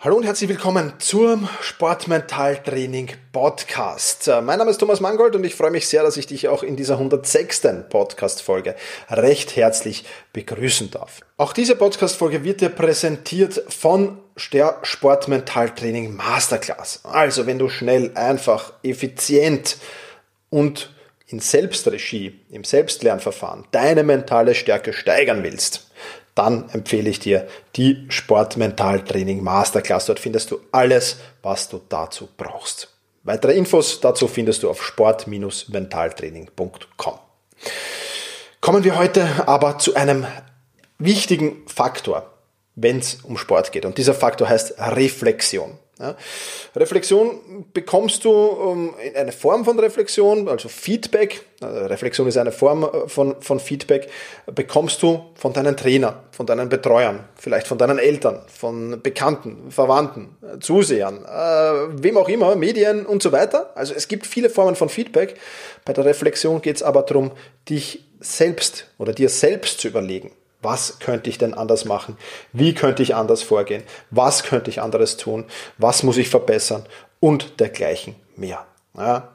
Hallo und herzlich willkommen zum Sportmentaltraining Podcast. Äh, mein Name ist Thomas Mangold und ich freue mich sehr, dass ich dich auch in dieser 106. Podcast-Folge recht herzlich begrüßen darf. Auch diese Podcast-Folge wird dir präsentiert von der Sportmentaltraining Masterclass. Also, wenn du schnell, einfach, effizient und in Selbstregie, im Selbstlernverfahren deine mentale Stärke steigern willst, dann empfehle ich dir die Sportmentaltraining Masterclass. Dort findest du alles, was du dazu brauchst. Weitere Infos dazu findest du auf sport-mentaltraining.com. Kommen wir heute aber zu einem wichtigen Faktor, wenn es um Sport geht. Und dieser Faktor heißt Reflexion. Ja. Reflexion bekommst du um, in eine Form von Reflexion, also Feedback, also Reflexion ist eine Form äh, von, von Feedback, bekommst du von deinen Trainern, von deinen Betreuern, vielleicht von deinen Eltern, von Bekannten, Verwandten, äh, Zusehern, äh, wem auch immer, Medien und so weiter. Also es gibt viele Formen von Feedback. Bei der Reflexion geht es aber darum, dich selbst oder dir selbst zu überlegen, was könnte ich denn anders machen? Wie könnte ich anders vorgehen? Was könnte ich anderes tun? Was muss ich verbessern? Und dergleichen mehr. Ja.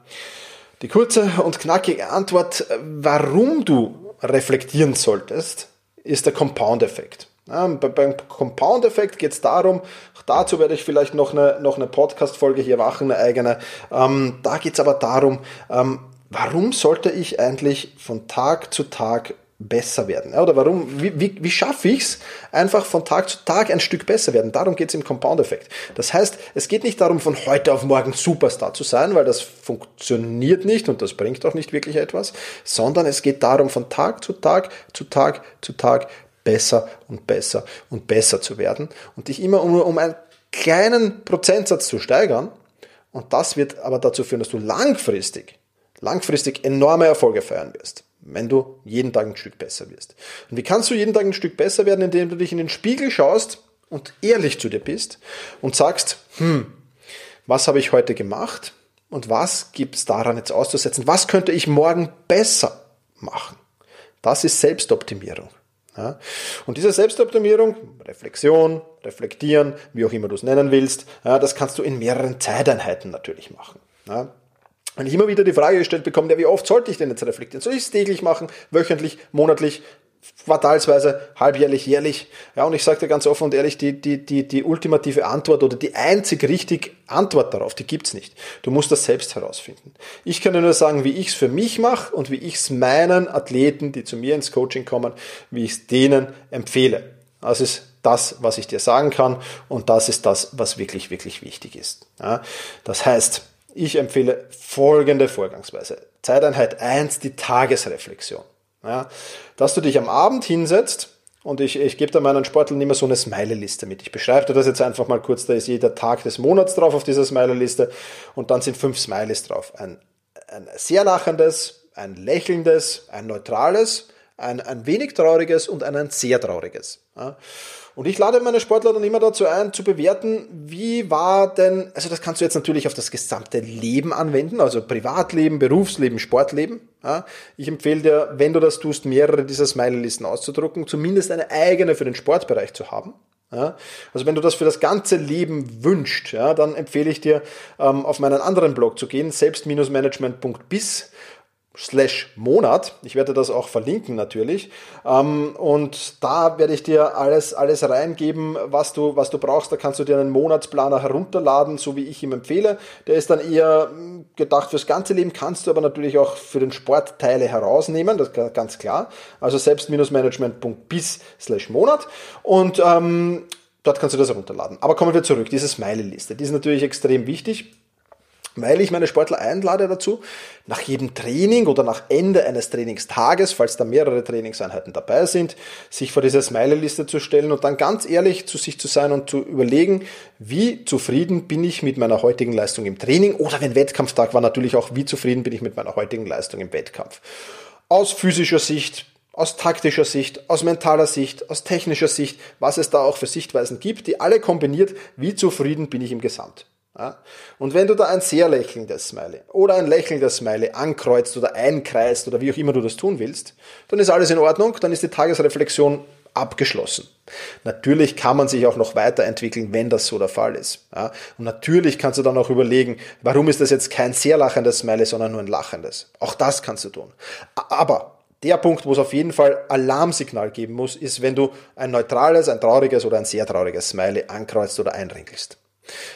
Die kurze und knackige Antwort, warum du reflektieren solltest, ist der Compound-Effekt. Ja, beim Compound-Effekt geht es darum, dazu werde ich vielleicht noch eine, noch eine Podcast-Folge hier machen, eine eigene. Ähm, da geht es aber darum, ähm, warum sollte ich eigentlich von Tag zu Tag besser werden? Oder warum, wie, wie, wie schaffe ich es, einfach von Tag zu Tag ein Stück besser werden? Darum geht es im Compound-Effekt. Das heißt, es geht nicht darum, von heute auf morgen Superstar zu sein, weil das funktioniert nicht und das bringt auch nicht wirklich etwas, sondern es geht darum, von Tag zu Tag zu Tag zu Tag besser und besser und besser zu werden und dich immer um, um einen kleinen Prozentsatz zu steigern. Und das wird aber dazu führen, dass du langfristig, langfristig enorme Erfolge feiern wirst wenn du jeden Tag ein Stück besser wirst. Und wie kannst du jeden Tag ein Stück besser werden, indem du dich in den Spiegel schaust und ehrlich zu dir bist und sagst, hm, was habe ich heute gemacht und was gibt es daran jetzt auszusetzen? Was könnte ich morgen besser machen? Das ist Selbstoptimierung. Ja? Und diese Selbstoptimierung, Reflexion, reflektieren, wie auch immer du es nennen willst, ja, das kannst du in mehreren Zeiteinheiten natürlich machen. Ja? Wenn ich immer wieder die Frage gestellt bekomme, ja, wie oft sollte ich denn jetzt reflektieren? Soll ich es täglich machen, wöchentlich, monatlich, quartalsweise, halbjährlich, jährlich? Ja, und ich sage dir ganz offen und ehrlich, die, die, die, die ultimative Antwort oder die einzig richtig Antwort darauf, die gibt's nicht. Du musst das selbst herausfinden. Ich kann dir nur sagen, wie ich es für mich mache und wie ich es meinen Athleten, die zu mir ins Coaching kommen, wie ich es denen empfehle. Das ist das, was ich dir sagen kann und das ist das, was wirklich, wirklich wichtig ist. Ja, das heißt, ich empfehle folgende Vorgangsweise. Zeiteinheit 1, die Tagesreflexion. Ja, dass du dich am Abend hinsetzt und ich, ich gebe da meinen Sportlern immer so eine Smiley-Liste mit. Ich beschreibe dir das jetzt einfach mal kurz. Da ist jeder Tag des Monats drauf auf dieser Smiley-Liste und dann sind fünf Smileys drauf. Ein, ein sehr lachendes, ein lächelndes, ein neutrales, ein, ein wenig trauriges und ein, sehr trauriges. Ja. Und ich lade meine Sportler dann immer dazu ein, zu bewerten, wie war denn, also das kannst du jetzt natürlich auf das gesamte Leben anwenden, also Privatleben, Berufsleben, Sportleben. Ja. Ich empfehle dir, wenn du das tust, mehrere dieser Smiley-Listen auszudrucken, zumindest eine eigene für den Sportbereich zu haben. Ja, also wenn du das für das ganze Leben wünscht, ja, dann empfehle ich dir, ähm, auf meinen anderen Blog zu gehen, selbst-management.bis slash Monat. Ich werde das auch verlinken natürlich. Ähm, und da werde ich dir alles, alles reingeben, was du, was du brauchst. Da kannst du dir einen Monatsplaner herunterladen, so wie ich ihm empfehle. Der ist dann eher hm, gedacht fürs ganze Leben, kannst du aber natürlich auch für den Sport Teile herausnehmen, das ist ganz klar. Also selbst-management.bis slash Monat. Und ähm, dort kannst du das herunterladen. Aber kommen wir zurück, diese Smiley-Liste. Die ist natürlich extrem wichtig weil ich meine Sportler einlade dazu, nach jedem Training oder nach Ende eines Trainingstages, falls da mehrere Trainingseinheiten dabei sind, sich vor diese Smiley-Liste zu stellen und dann ganz ehrlich zu sich zu sein und zu überlegen, wie zufrieden bin ich mit meiner heutigen Leistung im Training oder wenn Wettkampftag war, natürlich auch, wie zufrieden bin ich mit meiner heutigen Leistung im Wettkampf. Aus physischer Sicht, aus taktischer Sicht, aus mentaler Sicht, aus technischer Sicht, was es da auch für Sichtweisen gibt, die alle kombiniert, wie zufrieden bin ich im Gesamt. Ja? Und wenn du da ein sehr lächelndes Smiley oder ein lächelndes Smiley ankreuzt oder einkreist oder wie auch immer du das tun willst, dann ist alles in Ordnung, dann ist die Tagesreflexion abgeschlossen. Natürlich kann man sich auch noch weiterentwickeln, wenn das so der Fall ist. Ja? Und natürlich kannst du dann auch überlegen, warum ist das jetzt kein sehr lachendes Smiley, sondern nur ein lachendes. Auch das kannst du tun. Aber der Punkt, wo es auf jeden Fall Alarmsignal geben muss, ist, wenn du ein neutrales, ein trauriges oder ein sehr trauriges Smiley ankreuzt oder einrinkelst.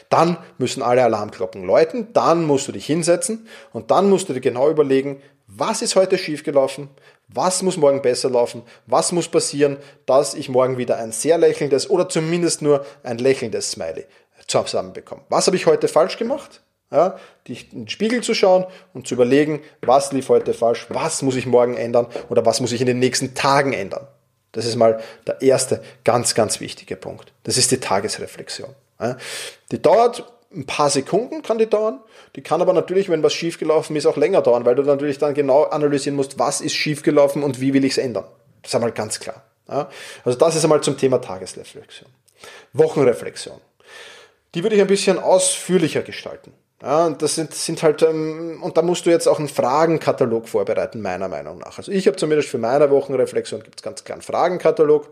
Dann müssen alle Alarmglocken läuten, dann musst du dich hinsetzen und dann musst du dir genau überlegen, was ist heute schiefgelaufen, was muss morgen besser laufen, was muss passieren, dass ich morgen wieder ein sehr lächelndes oder zumindest nur ein lächelndes Smiley zusammenbekomme. Was habe ich heute falsch gemacht? Ja, dich in den Spiegel zu schauen und zu überlegen, was lief heute falsch, was muss ich morgen ändern oder was muss ich in den nächsten Tagen ändern. Das ist mal der erste ganz, ganz wichtige Punkt. Das ist die Tagesreflexion. Die dauert ein paar Sekunden, kann die dauern. Die kann aber natürlich, wenn was schiefgelaufen ist, auch länger dauern, weil du natürlich dann genau analysieren musst, was ist schiefgelaufen und wie will ich es ändern. Das ist einmal ganz klar. Also das ist einmal zum Thema Tagesreflexion. Wochenreflexion. Die würde ich ein bisschen ausführlicher gestalten. Ja, und das sind, sind halt, ähm, und da musst du jetzt auch einen Fragenkatalog vorbereiten, meiner Meinung nach. Also ich habe zumindest für meine Wochenreflexion gibt es ganz klar einen Fragenkatalog.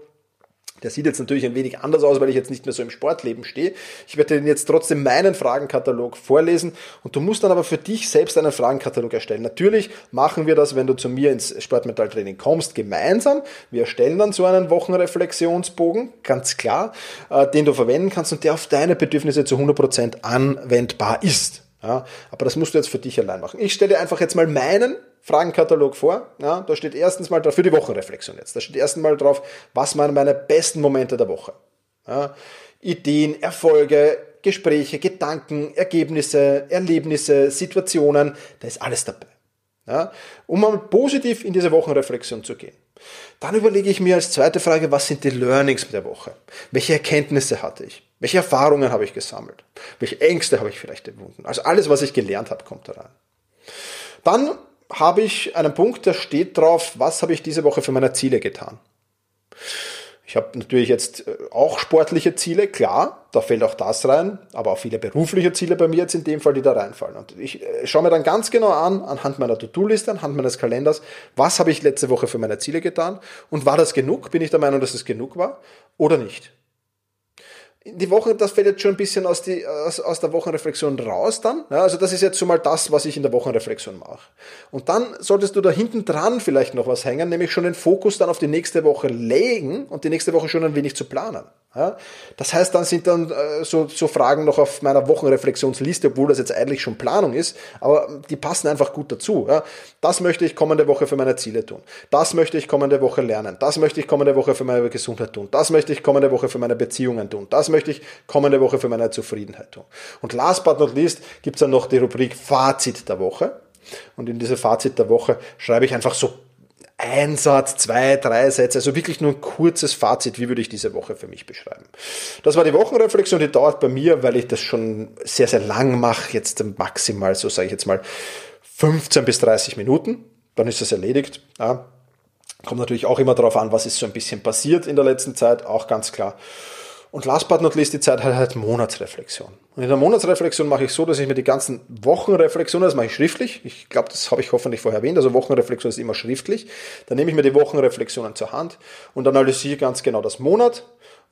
Der sieht jetzt natürlich ein wenig anders aus, weil ich jetzt nicht mehr so im Sportleben stehe. Ich werde dir jetzt trotzdem meinen Fragenkatalog vorlesen und du musst dann aber für dich selbst einen Fragenkatalog erstellen. Natürlich machen wir das, wenn du zu mir ins Sportmetalltraining kommst, gemeinsam. Wir erstellen dann so einen Wochenreflexionsbogen, ganz klar, äh, den du verwenden kannst und der auf deine Bedürfnisse zu 100% anwendbar ist. Ja, aber das musst du jetzt für dich allein machen. Ich stelle einfach jetzt mal meinen Fragenkatalog vor. Ja, da steht erstens mal für die Wochenreflexion jetzt. Da steht erstens mal drauf, was waren meine besten Momente der Woche. Ja, Ideen, Erfolge, Gespräche, Gedanken, Ergebnisse, Erlebnisse, Situationen, da ist alles dabei. Ja, um mal positiv in diese Wochenreflexion zu gehen. Dann überlege ich mir als zweite Frage, was sind die Learnings der Woche? Welche Erkenntnisse hatte ich? Welche Erfahrungen habe ich gesammelt? Welche Ängste habe ich vielleicht überwunden? Also alles, was ich gelernt habe, kommt da rein. Dann habe ich einen Punkt, da steht drauf, was habe ich diese Woche für meine Ziele getan. Ich habe natürlich jetzt äh, auch sportliche Ziele, klar, da fällt auch das rein, aber auch viele berufliche Ziele bei mir jetzt in dem Fall, die da reinfallen. Und ich äh, schaue mir dann ganz genau an, anhand meiner To-Do-Liste, anhand meines Kalenders, was habe ich letzte Woche für meine Ziele getan und war das genug? Bin ich der Meinung, dass es genug war oder nicht? Die Woche, das fällt jetzt schon ein bisschen aus, die, aus, aus der Wochenreflexion raus dann. Ja, also das ist jetzt schon mal das, was ich in der Wochenreflexion mache. Und dann solltest du da hinten dran vielleicht noch was hängen, nämlich schon den Fokus dann auf die nächste Woche legen und die nächste Woche schon ein wenig zu planen. Ja, das heißt, dann sind dann äh, so, so Fragen noch auf meiner Wochenreflexionsliste, obwohl das jetzt eigentlich schon Planung ist, aber die passen einfach gut dazu. Ja. Das möchte ich kommende Woche für meine Ziele tun. Das möchte ich kommende Woche lernen. Das möchte ich kommende Woche für meine Gesundheit tun. Das möchte ich kommende Woche für meine Beziehungen tun. Das möchte ich kommende Woche für meine Zufriedenheit tun. Und last but not least gibt es dann noch die Rubrik Fazit der Woche. Und in diese Fazit der Woche schreibe ich einfach so ein Satz, zwei, drei Sätze, also wirklich nur ein kurzes Fazit, wie würde ich diese Woche für mich beschreiben. Das war die Wochenreflexion, die dauert bei mir, weil ich das schon sehr, sehr lang mache, jetzt maximal, so sage ich jetzt mal, 15 bis 30 Minuten, dann ist das erledigt. Ja. Kommt natürlich auch immer darauf an, was ist so ein bisschen passiert in der letzten Zeit, auch ganz klar. Und last but not least die Zeit halt, halt Monatsreflexion. Und in der Monatsreflexion mache ich so, dass ich mir die ganzen Wochenreflexionen, das mache ich schriftlich. Ich glaube, das habe ich hoffentlich vorher erwähnt. Also Wochenreflexion ist immer schriftlich. Dann nehme ich mir die Wochenreflexionen zur Hand und analysiere ganz genau das Monat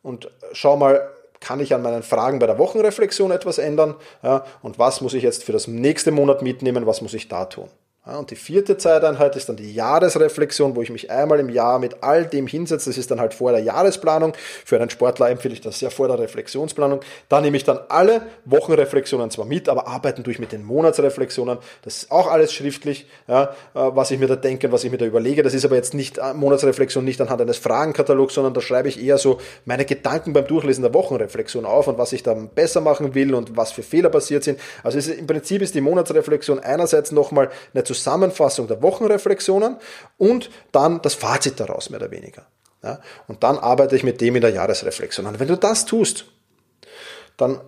und schau mal, kann ich an meinen Fragen bei der Wochenreflexion etwas ändern? Ja, und was muss ich jetzt für das nächste Monat mitnehmen? Was muss ich da tun? Und die vierte Zeiteinheit ist dann die Jahresreflexion, wo ich mich einmal im Jahr mit all dem hinsetze. Das ist dann halt vor der Jahresplanung. Für einen Sportler empfehle ich das sehr vor der Reflexionsplanung. Da nehme ich dann alle Wochenreflexionen zwar mit, aber arbeiten durch mit den Monatsreflexionen. Das ist auch alles schriftlich, ja, äh, was ich mir da denke, was ich mir da überlege. Das ist aber jetzt nicht äh, Monatsreflexion, nicht anhand eines Fragenkatalogs, sondern da schreibe ich eher so meine Gedanken beim Durchlesen der Wochenreflexion auf und was ich dann besser machen will und was für Fehler passiert sind. Also ist, im Prinzip ist die Monatsreflexion einerseits nochmal eine Zusammenfassung der Wochenreflexionen und dann das Fazit daraus, mehr oder weniger. Ja, und dann arbeite ich mit dem in der Jahresreflexion an. Wenn du das tust, dann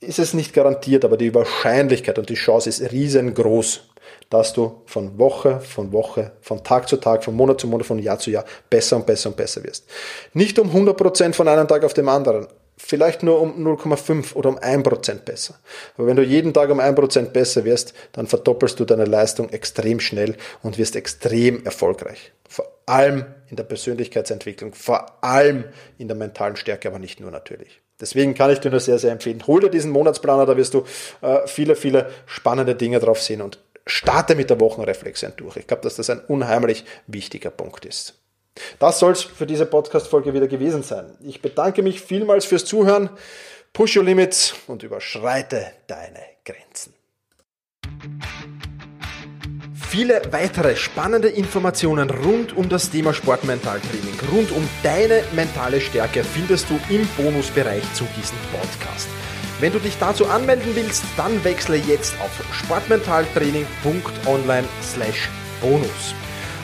ist es nicht garantiert, aber die Wahrscheinlichkeit und die Chance ist riesengroß, dass du von Woche, von Woche, von Tag zu Tag, von Monat zu Monat, von Jahr zu Jahr besser und besser und besser wirst. Nicht um 100% von einem Tag auf dem anderen, vielleicht nur um 0,5 oder um 1% besser. Aber wenn du jeden Tag um 1% besser wirst, dann verdoppelst du deine Leistung extrem schnell und wirst extrem erfolgreich. Vor allem in der Persönlichkeitsentwicklung, vor allem in der mentalen Stärke, aber nicht nur natürlich. Deswegen kann ich dir nur sehr, sehr empfehlen. Hol dir diesen Monatsplaner, da wirst du äh, viele, viele spannende Dinge drauf sehen und starte mit der Wochenreflexion durch. Ich glaube, dass das ein unheimlich wichtiger Punkt ist. Das soll es für diese Podcast-Folge wieder gewesen sein. Ich bedanke mich vielmals fürs Zuhören. Push your limits und überschreite deine Grenzen. Viele weitere spannende Informationen rund um das Thema Sportmentaltraining, rund um deine mentale Stärke findest du im Bonusbereich zu diesem Podcast. Wenn du dich dazu anmelden willst, dann wechsle jetzt auf sportmentaltraining.online/bonus.